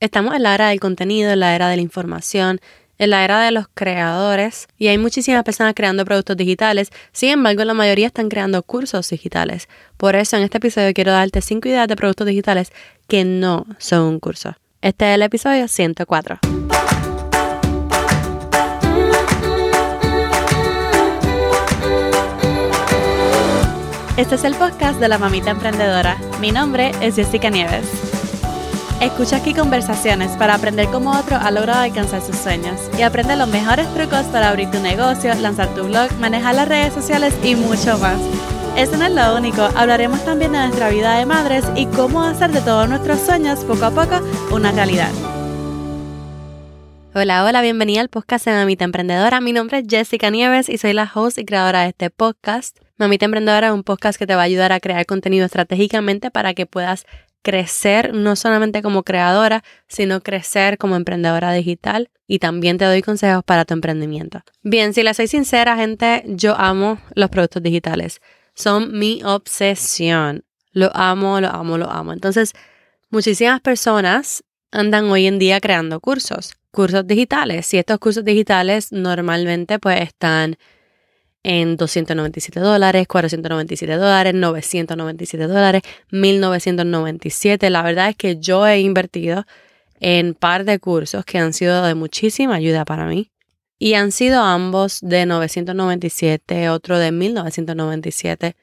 Estamos en la era del contenido, en la era de la información, en la era de los creadores y hay muchísimas personas creando productos digitales. Sin embargo, la mayoría están creando cursos digitales. Por eso en este episodio quiero darte 5 ideas de productos digitales que no son un curso. Este es el episodio 104. Este es el podcast de la mamita emprendedora. Mi nombre es Jessica Nieves. Escucha aquí conversaciones para aprender cómo otro ha logrado alcanzar sus sueños y aprende los mejores trucos para abrir tu negocio, lanzar tu blog, manejar las redes sociales y mucho más. Eso no es lo único, hablaremos también de nuestra vida de madres y cómo hacer de todos nuestros sueños poco a poco una realidad. Hola, hola, bienvenida al podcast de Mamita Emprendedora. Mi nombre es Jessica Nieves y soy la host y creadora de este podcast. Mamita Emprendedora es un podcast que te va a ayudar a crear contenido estratégicamente para que puedas crecer no solamente como creadora, sino crecer como emprendedora digital y también te doy consejos para tu emprendimiento. Bien, si le soy sincera, gente, yo amo los productos digitales. Son mi obsesión. Lo amo, lo amo, lo amo. Entonces, muchísimas personas andan hoy en día creando cursos, cursos digitales. Y estos cursos digitales normalmente pues están en 297 dólares, 497 dólares, 997 dólares, 1997. La verdad es que yo he invertido en par de cursos que han sido de muchísima ayuda para mí. Y han sido ambos de 997, otro de 1997.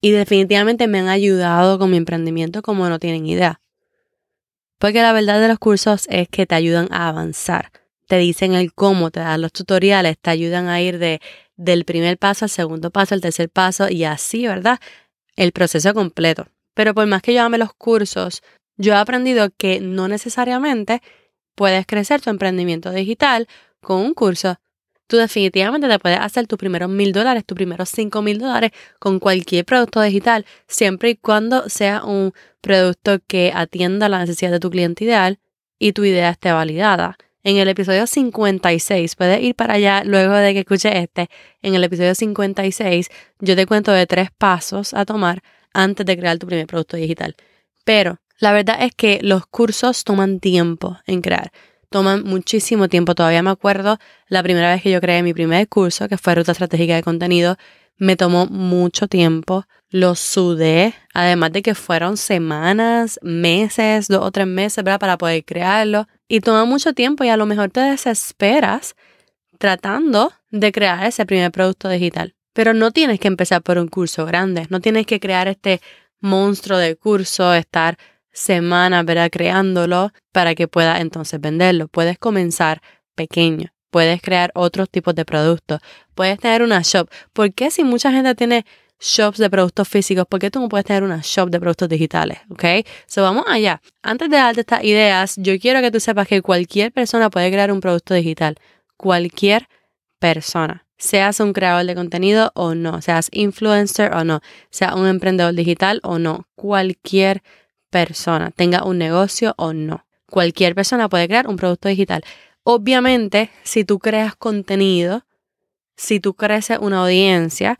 Y definitivamente me han ayudado con mi emprendimiento como no tienen idea. Porque la verdad de los cursos es que te ayudan a avanzar. Te dicen el cómo, te dan los tutoriales, te ayudan a ir de del primer paso al segundo paso, al tercer paso y así, ¿verdad? El proceso completo. Pero por más que yo ame los cursos, yo he aprendido que no necesariamente puedes crecer tu emprendimiento digital con un curso. Tú definitivamente te puedes hacer tus primeros mil dólares, tus primeros cinco mil dólares con cualquier producto digital, siempre y cuando sea un producto que atienda la necesidad de tu cliente ideal y tu idea esté validada en el episodio 56, puedes ir para allá luego de que escuche este, en el episodio 56 yo te cuento de tres pasos a tomar antes de crear tu primer producto digital. Pero la verdad es que los cursos toman tiempo en crear, toman muchísimo tiempo. Todavía me acuerdo la primera vez que yo creé mi primer curso, que fue Ruta Estratégica de Contenido, me tomó mucho tiempo, lo sudé, además de que fueron semanas, meses, dos o tres meses, ¿verdad? Para poder crearlo y toma mucho tiempo y a lo mejor te desesperas tratando de crear ese primer producto digital. Pero no tienes que empezar por un curso grande, no tienes que crear este monstruo de curso, estar semanas, ¿verdad? Creándolo para que puedas entonces venderlo. Puedes comenzar pequeño, puedes crear otros tipos de productos, puedes tener una shop. ¿Por qué si mucha gente tiene shops de productos físicos, ¿por qué tú no puedes tener una shop de productos digitales? ¿Ok? So vamos allá. Antes de darte estas ideas, yo quiero que tú sepas que cualquier persona puede crear un producto digital. Cualquier persona. Seas un creador de contenido o no, seas influencer o no, sea un emprendedor digital o no, cualquier persona, tenga un negocio o no, cualquier persona puede crear un producto digital. Obviamente, si tú creas contenido, si tú creces una audiencia,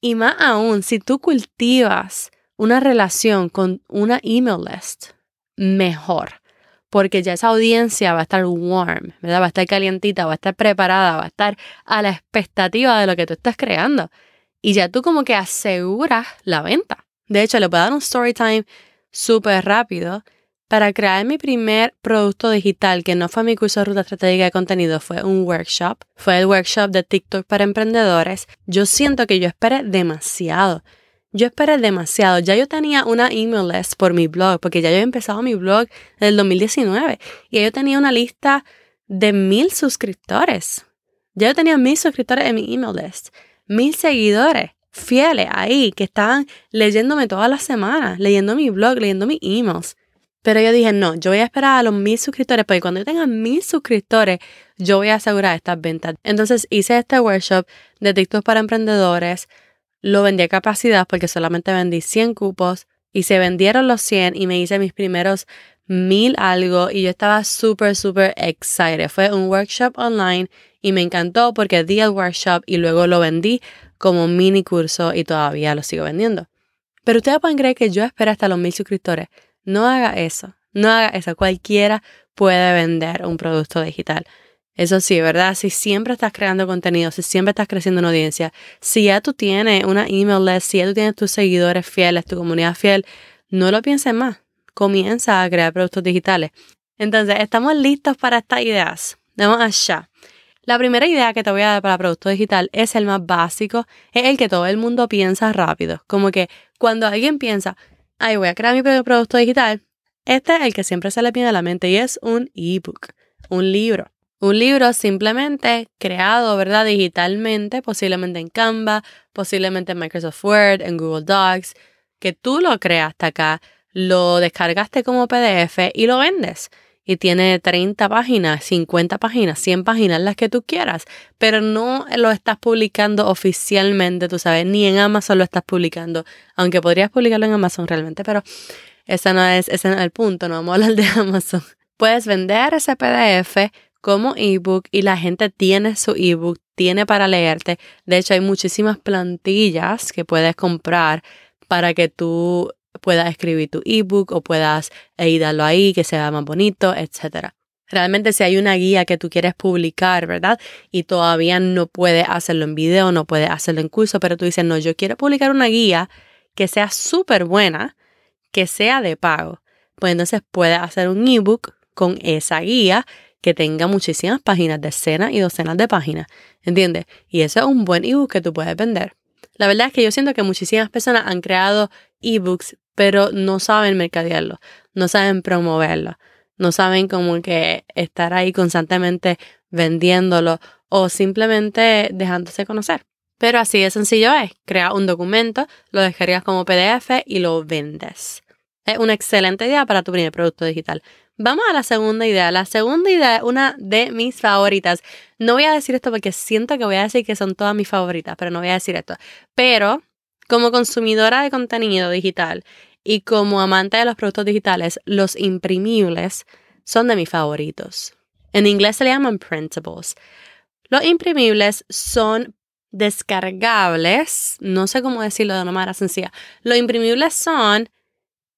y más aún, si tú cultivas una relación con una email list, mejor. Porque ya esa audiencia va a estar warm, ¿verdad? Va a estar calientita, va a estar preparada, va a estar a la expectativa de lo que tú estás creando. Y ya tú como que aseguras la venta. De hecho, le puedo dar un story time súper rápido para crear mi primer producto digital, que no fue mi curso de ruta estratégica de contenido, fue un workshop, fue el workshop de TikTok para emprendedores, yo siento que yo esperé demasiado. Yo esperé demasiado. Ya yo tenía una email list por mi blog, porque ya yo he empezado mi blog en el 2019 y yo tenía una lista de mil suscriptores. Ya yo tenía mil suscriptores en mi email list, mil seguidores fieles ahí que estaban leyéndome todas las semanas, leyendo mi blog, leyendo mis emails. Pero yo dije, no, yo voy a esperar a los mil suscriptores, porque cuando yo tenga mil suscriptores, yo voy a asegurar estas ventas. Entonces hice este workshop de TikTok para emprendedores, lo vendí a capacidad porque solamente vendí 100 cupos y se vendieron los 100 y me hice mis primeros mil algo y yo estaba súper, súper excited. Fue un workshop online y me encantó porque di el workshop y luego lo vendí como mini curso y todavía lo sigo vendiendo. Pero ustedes pueden creer que yo esperé hasta los mil suscriptores no haga eso. No haga eso. Cualquiera puede vender un producto digital. Eso sí, ¿verdad? Si siempre estás creando contenido, si siempre estás creciendo una audiencia, si ya tú tienes una email list, si ya tú tienes tus seguidores fieles, tu comunidad fiel, no lo pienses más. Comienza a crear productos digitales. Entonces, estamos listos para estas ideas. Vamos allá. La primera idea que te voy a dar para producto digital es el más básico, es el que todo el mundo piensa rápido. Como que cuando alguien piensa, ay, voy a crear mi propio producto digital, este es el que siempre se le viene a la mente y es un ebook, un libro. Un libro simplemente creado, ¿verdad? Digitalmente, posiblemente en Canva, posiblemente en Microsoft Word, en Google Docs, que tú lo creaste acá, lo descargaste como PDF y lo vendes y tiene 30 páginas, 50 páginas, 100 páginas, las que tú quieras, pero no lo estás publicando oficialmente, tú sabes, ni en Amazon lo estás publicando, aunque podrías publicarlo en Amazon realmente, pero ese no es, ese no es el punto, no vamos a hablar de Amazon. Puedes vender ese PDF como ebook y la gente tiene su ebook, tiene para leerte. De hecho, hay muchísimas plantillas que puedes comprar para que tú puedas escribir tu ebook o puedas editarlo ahí, que sea más bonito, etc. Realmente si hay una guía que tú quieres publicar, ¿verdad? Y todavía no puedes hacerlo en video, no puedes hacerlo en curso, pero tú dices, no, yo quiero publicar una guía que sea súper buena, que sea de pago. Pues entonces puedes hacer un ebook con esa guía que tenga muchísimas páginas, decenas y docenas de páginas, ¿entiendes? Y eso es un buen ebook que tú puedes vender. La verdad es que yo siento que muchísimas personas han creado ebooks pero no saben mercadearlo, no saben promoverlo, no saben como que estar ahí constantemente vendiéndolo o simplemente dejándose conocer. Pero así de sencillo es, crea un documento, lo descargas como PDF y lo vendes. Es una excelente idea para tu primer producto digital. Vamos a la segunda idea. La segunda idea es una de mis favoritas. No voy a decir esto porque siento que voy a decir que son todas mis favoritas, pero no voy a decir esto. Pero como consumidora de contenido digital y como amante de los productos digitales, los imprimibles son de mis favoritos. En inglés se le llaman printables. Los imprimibles son descargables, no sé cómo decirlo de una manera sencilla. Los imprimibles son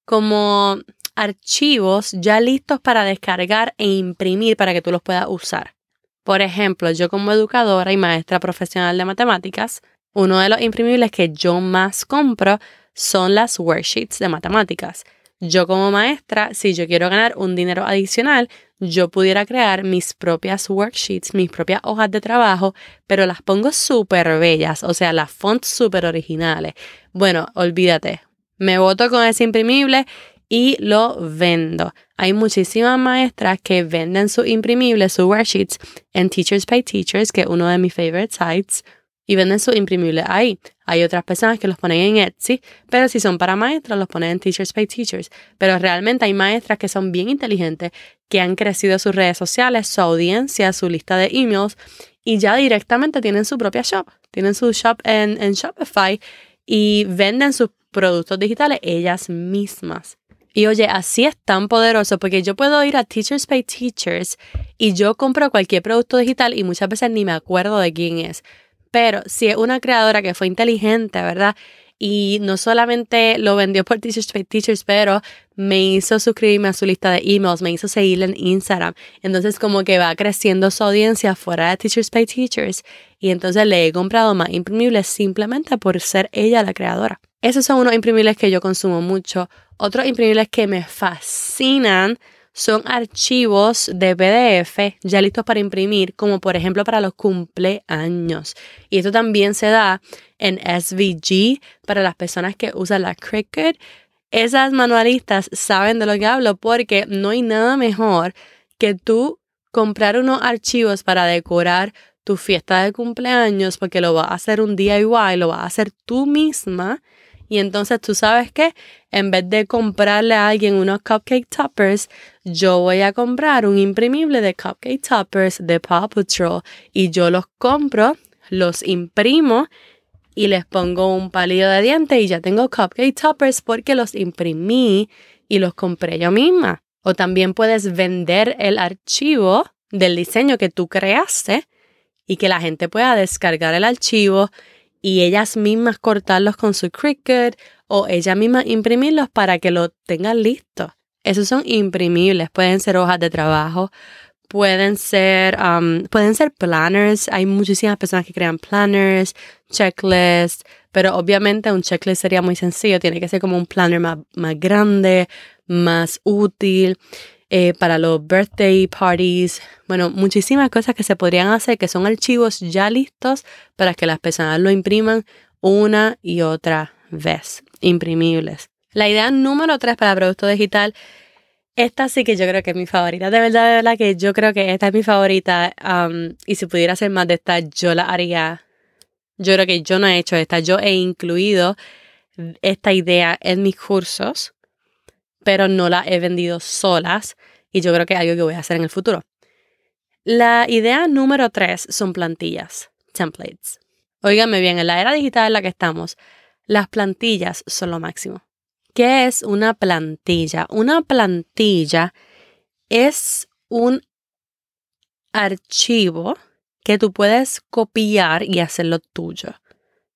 como archivos ya listos para descargar e imprimir para que tú los puedas usar. Por ejemplo, yo como educadora y maestra profesional de matemáticas, uno de los imprimibles que yo más compro son las worksheets de matemáticas. Yo como maestra, si yo quiero ganar un dinero adicional, yo pudiera crear mis propias worksheets, mis propias hojas de trabajo, pero las pongo súper bellas, o sea, las fonts súper originales. Bueno, olvídate, me voto con ese imprimible y lo vendo. Hay muchísimas maestras que venden sus imprimibles, sus worksheets en Teachers Pay Teachers, que es uno de mis favorite sites y venden sus imprimibles ahí. Hay otras personas que los ponen en Etsy, pero si son para maestras, los ponen en Teachers Pay Teachers. Pero realmente hay maestras que son bien inteligentes, que han crecido sus redes sociales, su audiencia, su lista de emails y ya directamente tienen su propia shop. Tienen su shop en, en Shopify y venden sus productos digitales ellas mismas. Y oye, así es tan poderoso porque yo puedo ir a Teachers Pay Teachers y yo compro cualquier producto digital y muchas veces ni me acuerdo de quién es. Pero si es una creadora que fue inteligente, ¿verdad? Y no solamente lo vendió por Teachers Pay Teachers, pero me hizo suscribirme a su lista de emails, me hizo seguirle en Instagram. Entonces como que va creciendo su audiencia fuera de Teachers Pay Teachers. Y entonces le he comprado más imprimibles simplemente por ser ella la creadora. Esos son unos imprimibles que yo consumo mucho. Otros imprimibles que me fascinan son archivos de PDF ya listos para imprimir, como por ejemplo para los cumpleaños. Y esto también se da en SVG para las personas que usan la Cricut. Esas manualistas saben de lo que hablo porque no hay nada mejor que tú comprar unos archivos para decorar tu fiesta de cumpleaños porque lo vas a hacer un DIY, lo vas a hacer tú misma y entonces tú sabes que en vez de comprarle a alguien unos cupcake toppers, yo voy a comprar un imprimible de cupcake toppers de Paw Patrol y yo los compro, los imprimo y les pongo un palillo de dientes y ya tengo cupcake toppers porque los imprimí y los compré yo misma. O también puedes vender el archivo del diseño que tú creaste y que la gente pueda descargar el archivo y ellas mismas cortarlos con su Cricut o ellas mismas imprimirlos para que lo tengan listo. Esos son imprimibles, pueden ser hojas de trabajo, pueden ser, um, pueden ser planners. Hay muchísimas personas que crean planners, checklists, pero obviamente un checklist sería muy sencillo. Tiene que ser como un planner más, más grande, más útil. Eh, para los birthday parties, bueno, muchísimas cosas que se podrían hacer que son archivos ya listos para que las personas lo impriman una y otra vez, imprimibles. La idea número tres para producto digital, esta sí que yo creo que es mi favorita, de verdad, de verdad que yo creo que esta es mi favorita um, y si pudiera hacer más de esta, yo la haría. Yo creo que yo no he hecho esta, yo he incluido esta idea en mis cursos pero no la he vendido solas y yo creo que es algo que voy a hacer en el futuro. La idea número tres son plantillas, templates. Óigame bien, en la era digital en la que estamos, las plantillas son lo máximo. ¿Qué es una plantilla? Una plantilla es un archivo que tú puedes copiar y hacerlo tuyo.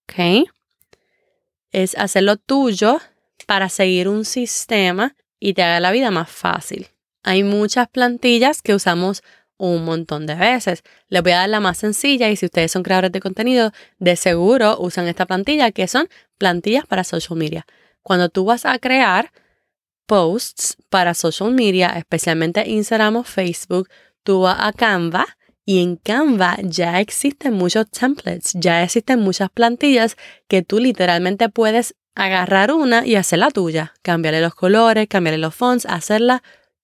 ¿Ok? Es hacerlo tuyo para seguir un sistema y te haga la vida más fácil. Hay muchas plantillas que usamos un montón de veces. Les voy a dar la más sencilla y si ustedes son creadores de contenido, de seguro usan esta plantilla que son plantillas para social media. Cuando tú vas a crear posts para social media, especialmente Instagram o Facebook, tú vas a Canva y en Canva ya existen muchos templates, ya existen muchas plantillas que tú literalmente puedes agarrar una y hacerla tuya. Cambiarle los colores, cambiarle los fonts, hacerla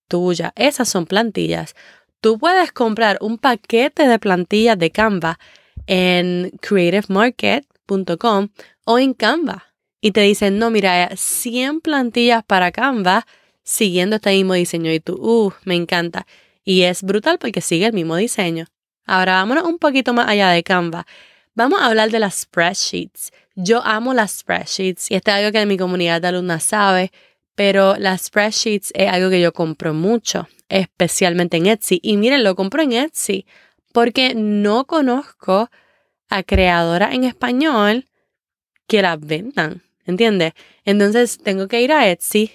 tuya. Esas son plantillas. Tú puedes comprar un paquete de plantillas de Canva en creativemarket.com o en Canva. Y te dicen, no, mira, 100 plantillas para Canva siguiendo este mismo diseño. Y tú, uh, me encanta. Y es brutal porque sigue el mismo diseño. Ahora vámonos un poquito más allá de Canva. Vamos a hablar de las spreadsheets. Yo amo las spreadsheets y esto es algo que mi comunidad de alumnas sabe, pero las spreadsheets es algo que yo compro mucho, especialmente en Etsy. Y miren, lo compro en Etsy porque no conozco a creadoras en español que las vendan, ¿entiendes? Entonces tengo que ir a Etsy,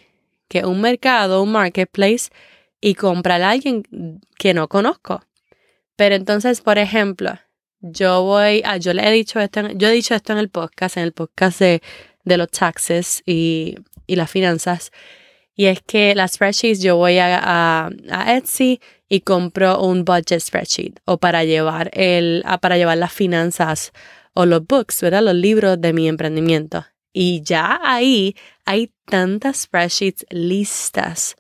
que es un mercado, un marketplace, y comprar a alguien que no conozco. Pero entonces, por ejemplo, yo voy, a, yo le he dicho esto, yo he dicho esto en el podcast, en el podcast de, los taxes y, las finanzas. Y es que las spreadsheets yo voy a, Etsy y compro un budget spreadsheet o para llevar el, para llevar las finanzas o los books, ¿verdad? Los libros de mi emprendimiento. Y ya ahí hay tantas spreadsheets listas.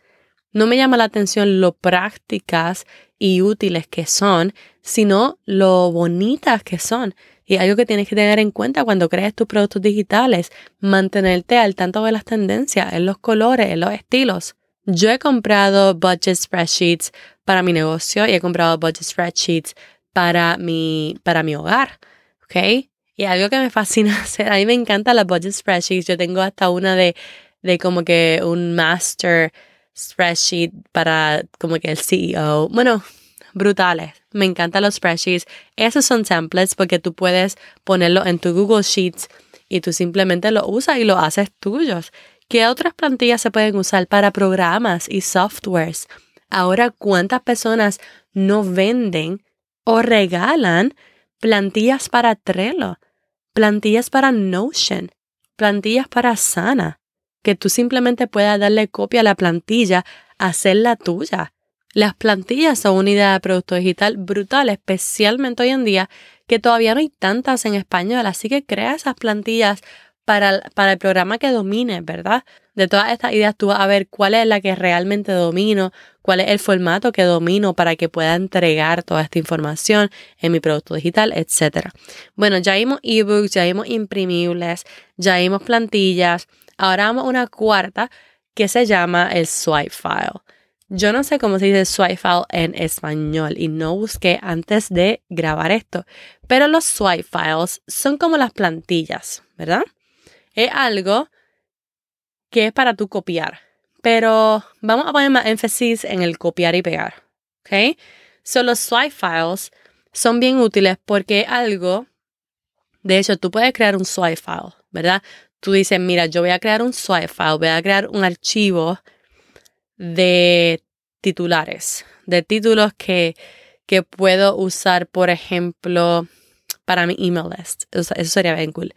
No me llama la atención lo prácticas y útiles que son, sino lo bonitas que son. Y algo que tienes que tener en cuenta cuando crees tus productos digitales, mantenerte al tanto de las tendencias, en los colores, en los estilos. Yo he comprado budget spreadsheets para mi negocio y he comprado budget spreadsheets para mi, para mi hogar. ¿Ok? Y algo que me fascina hacer, a mí me encantan las budget spreadsheets. Yo tengo hasta una de, de como que un master spreadsheet para como que el CEO. Bueno, brutales. Me encantan los spreadsheets. Esos son templates porque tú puedes ponerlo en tu Google Sheets y tú simplemente lo usas y lo haces tuyos. ¿Qué otras plantillas se pueden usar para programas y softwares? Ahora, ¿cuántas personas no venden o regalan plantillas para Trello, plantillas para Notion, plantillas para Sana? Que tú simplemente puedas darle copia a la plantilla, hacerla tuya. Las plantillas son una idea de producto digital brutal, especialmente hoy en día que todavía no hay tantas en español, así que crea esas plantillas para, para el programa que domine, ¿verdad? De todas estas ideas tú vas a ver cuál es la que realmente domino, cuál es el formato que domino para que pueda entregar toda esta información en mi producto digital, etc. Bueno, ya vimos ebooks, ya vimos imprimibles, ya vimos plantillas. Ahora vamos a una cuarta que se llama el swipe file. Yo no sé cómo se dice swipe file en español y no busqué antes de grabar esto, pero los swipe files son como las plantillas, ¿verdad? Es algo que es para tú copiar, pero vamos a poner más énfasis en el copiar y pegar, ¿ok? So los swipe files son bien útiles porque algo, de hecho, tú puedes crear un swipe file, ¿verdad? Tú dices, mira, yo voy a crear un swipe file, voy a crear un archivo de titulares, de títulos que, que puedo usar, por ejemplo, para mi email list. Eso sería bien cool.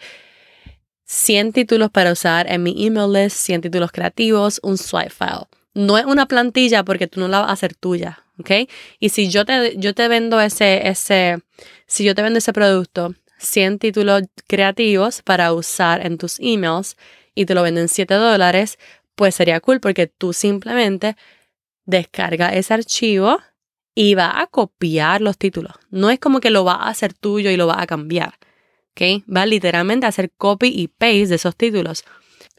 100 títulos para usar en mi email list, 100 títulos creativos, un swipe file. No es una plantilla porque tú no la vas a hacer tuya, ¿ok? Y si yo te, yo te vendo ese, ese, si yo te vendo ese producto, 100 títulos creativos para usar en tus emails y te lo venden 7 dólares, pues sería cool porque tú simplemente descarga ese archivo y va a copiar los títulos. No es como que lo va a hacer tuyo y lo va a cambiar. ¿ok? Va literalmente a hacer copy y paste de esos títulos.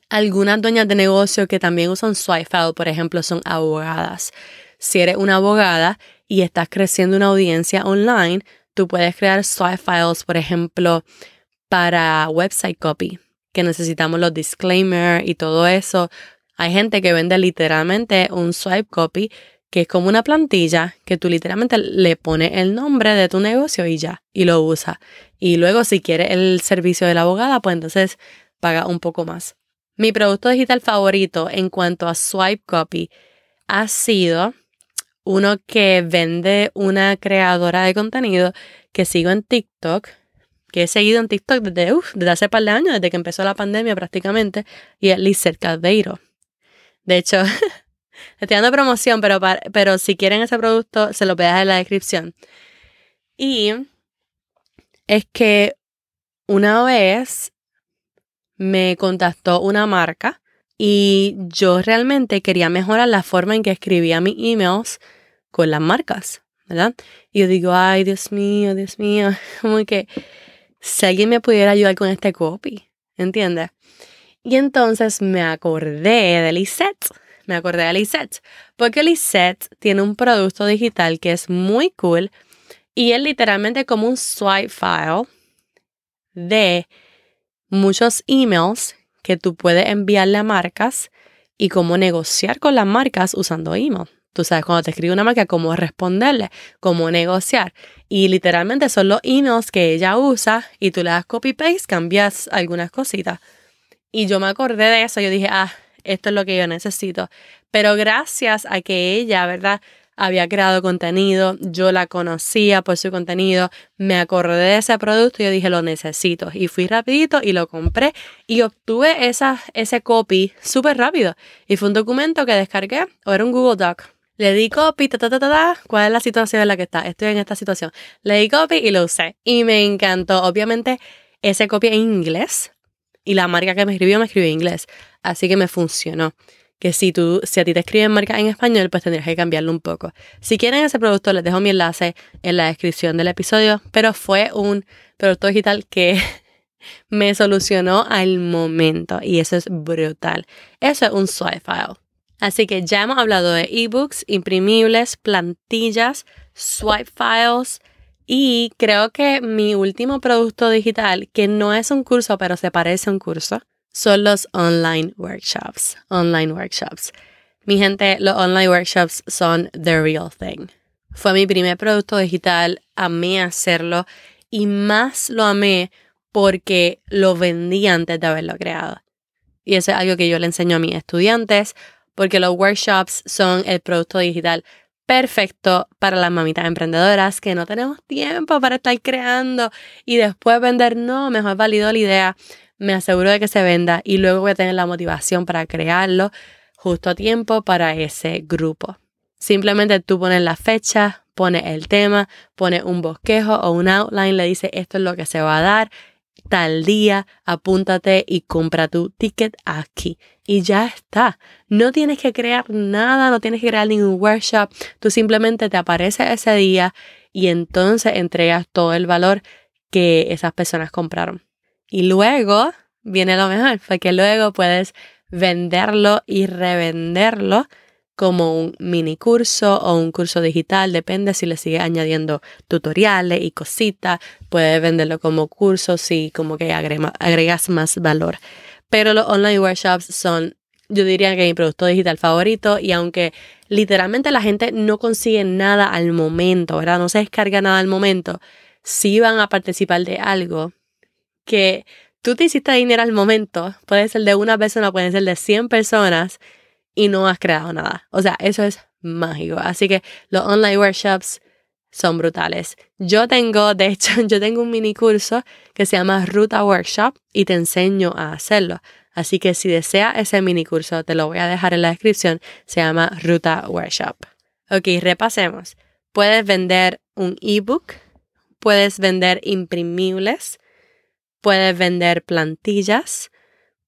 Algunas dueñas de negocio que también usan Swipefile, por ejemplo, son abogadas. Si eres una abogada y estás creciendo una audiencia online, tú puedes crear swipe files, por ejemplo, para website copy, que necesitamos los disclaimers y todo eso. Hay gente que vende literalmente un swipe copy que es como una plantilla que tú literalmente le pones el nombre de tu negocio y ya, y lo usa. Y luego si quieres el servicio de la abogada, pues entonces paga un poco más. Mi producto digital favorito en cuanto a swipe copy ha sido uno que vende una creadora de contenido que sigo en TikTok, que he seguido en TikTok desde, desde hace par de años, desde que empezó la pandemia prácticamente, y es Lizeth Caldeiro. De hecho, Estoy dando promoción, pero, pero si quieren ese producto, se lo voy a dejar en la descripción. Y es que una vez me contactó una marca y yo realmente quería mejorar la forma en que escribía mis emails con las marcas, ¿verdad? Y yo digo, ay, Dios mío, Dios mío, como que si alguien me pudiera ayudar con este copy, ¿entiendes? Y entonces me acordé de Lisette me acordé de Lisette, porque Lisette tiene un producto digital que es muy cool y es literalmente como un swipe file de muchos emails que tú puedes enviarle a marcas y cómo negociar con las marcas usando email. Tú sabes, cuando te escribe una marca, cómo responderle, cómo negociar. Y literalmente son los emails que ella usa y tú le das copy-paste, cambias algunas cositas. Y yo me acordé de eso, yo dije, ah, esto es lo que yo necesito. Pero gracias a que ella, ¿verdad? Había creado contenido, yo la conocía por su contenido, me acordé de ese producto y yo dije, lo necesito. Y fui rapidito y lo compré y obtuve esa, ese copy súper rápido. Y fue un documento que descargué o era un Google Doc. Le di copy, ta, ta, ta, ta, ¿cuál es la situación en la que está? Estoy en esta situación. Le di copy y lo usé. Y me encantó. Obviamente, ese copy en inglés, y la marca que me escribió me escribió en inglés. Así que me funcionó. Que si tú, si a ti te escriben marca en español, pues tendrías que cambiarlo un poco. Si quieren ese producto, les dejo mi enlace en la descripción del episodio. Pero fue un producto digital que me solucionó al momento. Y eso es brutal. Eso es un swipe file. Así que ya hemos hablado de ebooks, imprimibles, plantillas, swipe files y creo que mi último producto digital, que no es un curso, pero se parece a un curso, son los online workshops. Online workshops. Mi gente, los online workshops son the real thing. Fue mi primer producto digital, amé hacerlo y más lo amé porque lo vendí antes de haberlo creado. Y eso es algo que yo le enseño a mis estudiantes porque los workshops son el producto digital perfecto para las mamitas emprendedoras que no tenemos tiempo para estar creando y después vender. No, mejor valido la idea, me aseguro de que se venda y luego voy a tener la motivación para crearlo justo a tiempo para ese grupo. Simplemente tú pones la fecha, pones el tema, pones un bosquejo o un outline, le dices esto es lo que se va a dar, tal día, apúntate y compra tu ticket aquí. Y ya está. No tienes que crear nada, no tienes que crear ningún workshop. Tú simplemente te apareces ese día y entonces entregas todo el valor que esas personas compraron. Y luego viene lo mejor, porque luego puedes venderlo y revenderlo como un mini curso o un curso digital, depende si le sigues añadiendo tutoriales y cositas, puedes venderlo como curso si como que agregas más valor. Pero los online workshops son, yo diría que mi producto digital favorito y aunque literalmente la gente no consigue nada al momento, ¿verdad? No se descarga nada al momento, si van a participar de algo que tú te hiciste dinero al momento, puede ser de una persona, puede ser de 100 personas, y no has creado nada. O sea, eso es mágico. Así que los online workshops son brutales. Yo tengo, de hecho, yo tengo un mini curso que se llama Ruta Workshop y te enseño a hacerlo. Así que si desea ese mini curso, te lo voy a dejar en la descripción. Se llama Ruta Workshop. Ok, repasemos. Puedes vender un ebook, puedes vender imprimibles, puedes vender plantillas,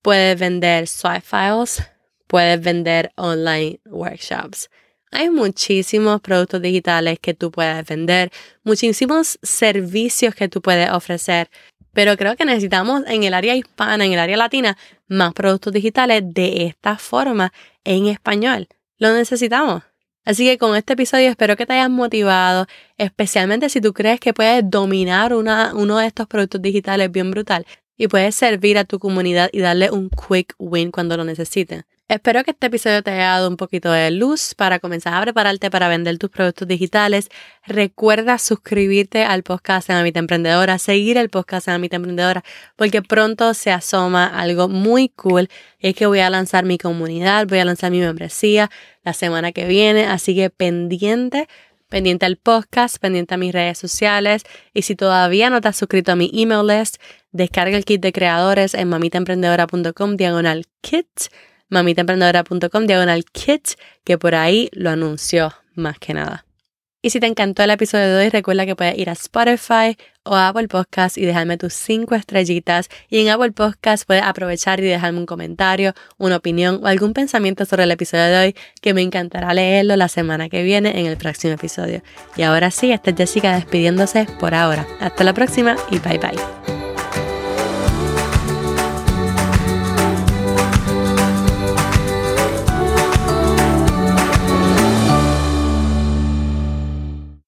puedes vender swipe files, puedes vender online workshops. Hay muchísimos productos digitales que tú puedes vender, muchísimos servicios que tú puedes ofrecer, pero creo que necesitamos en el área hispana, en el área latina, más productos digitales de esta forma en español. Lo necesitamos. Así que con este episodio espero que te hayas motivado, especialmente si tú crees que puedes dominar uno de estos productos digitales bien brutal y puedes servir a tu comunidad y darle un quick win cuando lo necesiten. Espero que este episodio te haya dado un poquito de luz para comenzar a prepararte para vender tus productos digitales. Recuerda suscribirte al podcast en Amita Emprendedora, seguir el podcast en Amita Emprendedora, porque pronto se asoma algo muy cool. Es que voy a lanzar mi comunidad, voy a lanzar mi membresía la semana que viene, así que pendiente pendiente al podcast, pendiente a mis redes sociales y si todavía no te has suscrito a mi email list, descarga el kit de creadores en mamitaemprendedora.com diagonal kit mamitaemprendedora.com diagonal kit, que por ahí lo anunció más que nada. Y si te encantó el episodio de hoy, recuerda que puedes ir a Spotify o a Apple Podcast y dejarme tus cinco estrellitas. Y en Apple Podcast puedes aprovechar y dejarme un comentario, una opinión o algún pensamiento sobre el episodio de hoy que me encantará leerlo la semana que viene en el próximo episodio. Y ahora sí, esta es Jessica despidiéndose por ahora. Hasta la próxima y bye bye.